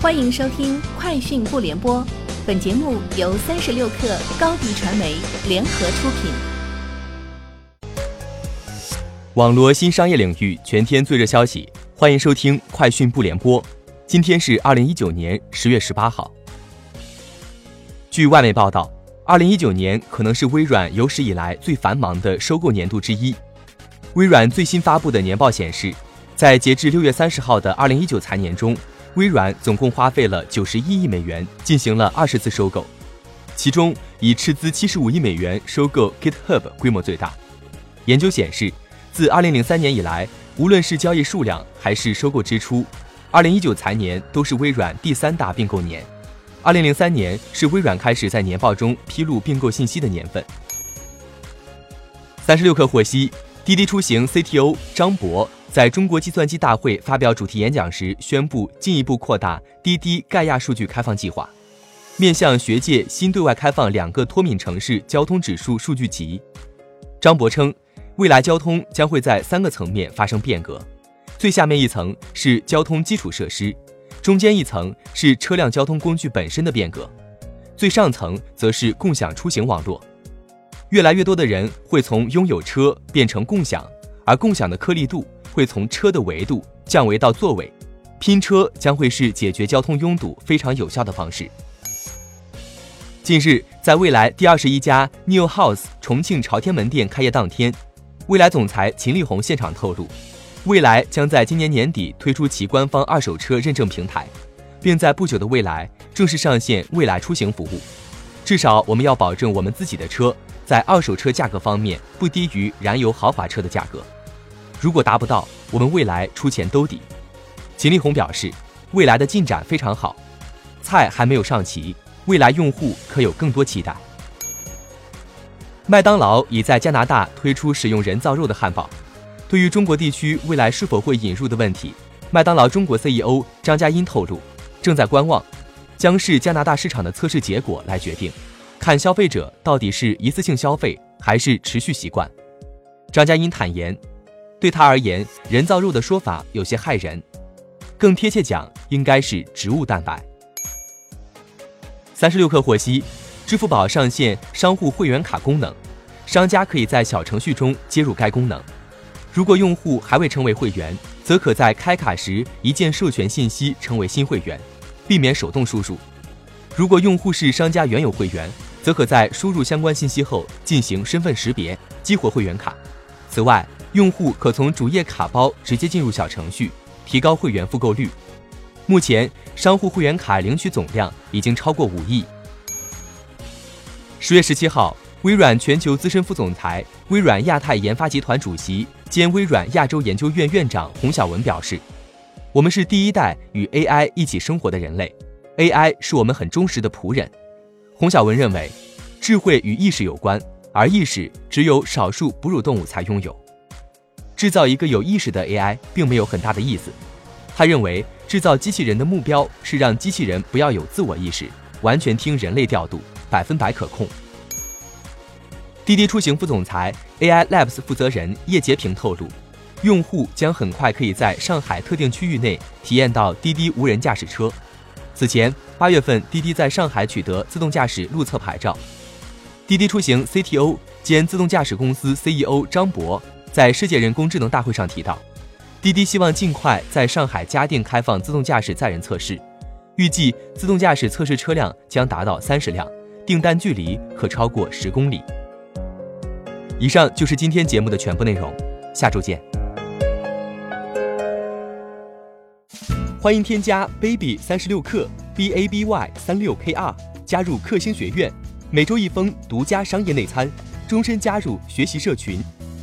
欢迎收听《快讯不联播》，本节目由三十六克高低传媒联合出品。网罗新商业领域全天最热消息，欢迎收听《快讯不联播》。今天是二零一九年十月十八号。据外媒报道，二零一九年可能是微软有史以来最繁忙的收购年度之一。微软最新发布的年报显示，在截至六月三十号的二零一九财年中，微软总共花费了九十一亿美元进行了二十次收购，其中以斥资七十五亿美元收购 GitHub 规模最大。研究显示，自二零零三年以来，无论是交易数量还是收购支出，二零一九财年都是微软第三大并购年。二零零三年是微软开始在年报中披露并购信息的年份。三十六氪获悉。滴滴出行 CTO 张博在中国计算机大会发表主题演讲时宣布，进一步扩大滴滴盖亚数据开放计划，面向学界新对外开放两个脱敏城市交通指数数据集。张博称，未来交通将会在三个层面发生变革，最下面一层是交通基础设施，中间一层是车辆交通工具本身的变革，最上层则是共享出行网络。越来越多的人会从拥有车变成共享，而共享的颗粒度会从车的维度降维到座位，拼车将会是解决交通拥堵非常有效的方式。近日，在未来第二十一家 New House 重庆朝天门店开业当天，未来总裁秦力红现场透露，未来将在今年年底推出其官方二手车认证平台，并在不久的未来正式上线未来出行服务。至少我们要保证我们自己的车。在二手车价格方面不低于燃油豪华车的价格，如果达不到，我们未来出钱兜底。秦力红表示，未来的进展非常好，菜还没有上齐，未来用户可有更多期待。麦当劳已在加拿大推出使用人造肉的汉堡，对于中国地区未来是否会引入的问题，麦当劳中国 CEO 张佳音透露，正在观望，将视加拿大市场的测试结果来决定。看消费者到底是一次性消费还是持续习惯。张佳音坦言，对他而言，人造肉的说法有些害人，更贴切讲应该是植物蛋白。三十六氪获悉，支付宝上线商户会员卡功能，商家可以在小程序中接入该功能。如果用户还未成为会员，则可在开卡时一键授权信息成为新会员，避免手动输入。如果用户是商家原有会员，则可在输入相关信息后进行身份识别，激活会员卡。此外，用户可从主页卡包直接进入小程序，提高会员复购率。目前，商户会员卡领取总量已经超过五亿。十月十七号，微软全球资深副总裁、微软亚太研发集团主席兼微软亚洲研究院院长洪小文表示：“我们是第一代与 AI 一起生活的人类，AI 是我们很忠实的仆人。”洪小文认为，智慧与意识有关，而意识只有少数哺乳动物才拥有。制造一个有意识的 AI 并没有很大的意思。他认为，制造机器人的目标是让机器人不要有自我意识，完全听人类调度，百分百可控。滴滴出行副总裁、AI Labs 负责人叶杰平透露，用户将很快可以在上海特定区域内体验到滴滴无人驾驶车。此前，八月份，滴滴在上海取得自动驾驶路测牌照。滴滴出行 CTO 兼自动驾驶公司 CEO 张博在世界人工智能大会上提到，滴滴希望尽快在上海嘉定开放自动驾驶载人测试，预计自动驾驶测试车辆将达到三十辆，订单距离可超过十公里。以上就是今天节目的全部内容，下周见。欢迎添加 baby 三十六克 b a b y 三六 k r 加入克星学院，每周一封独家商业内参，终身加入学习社群，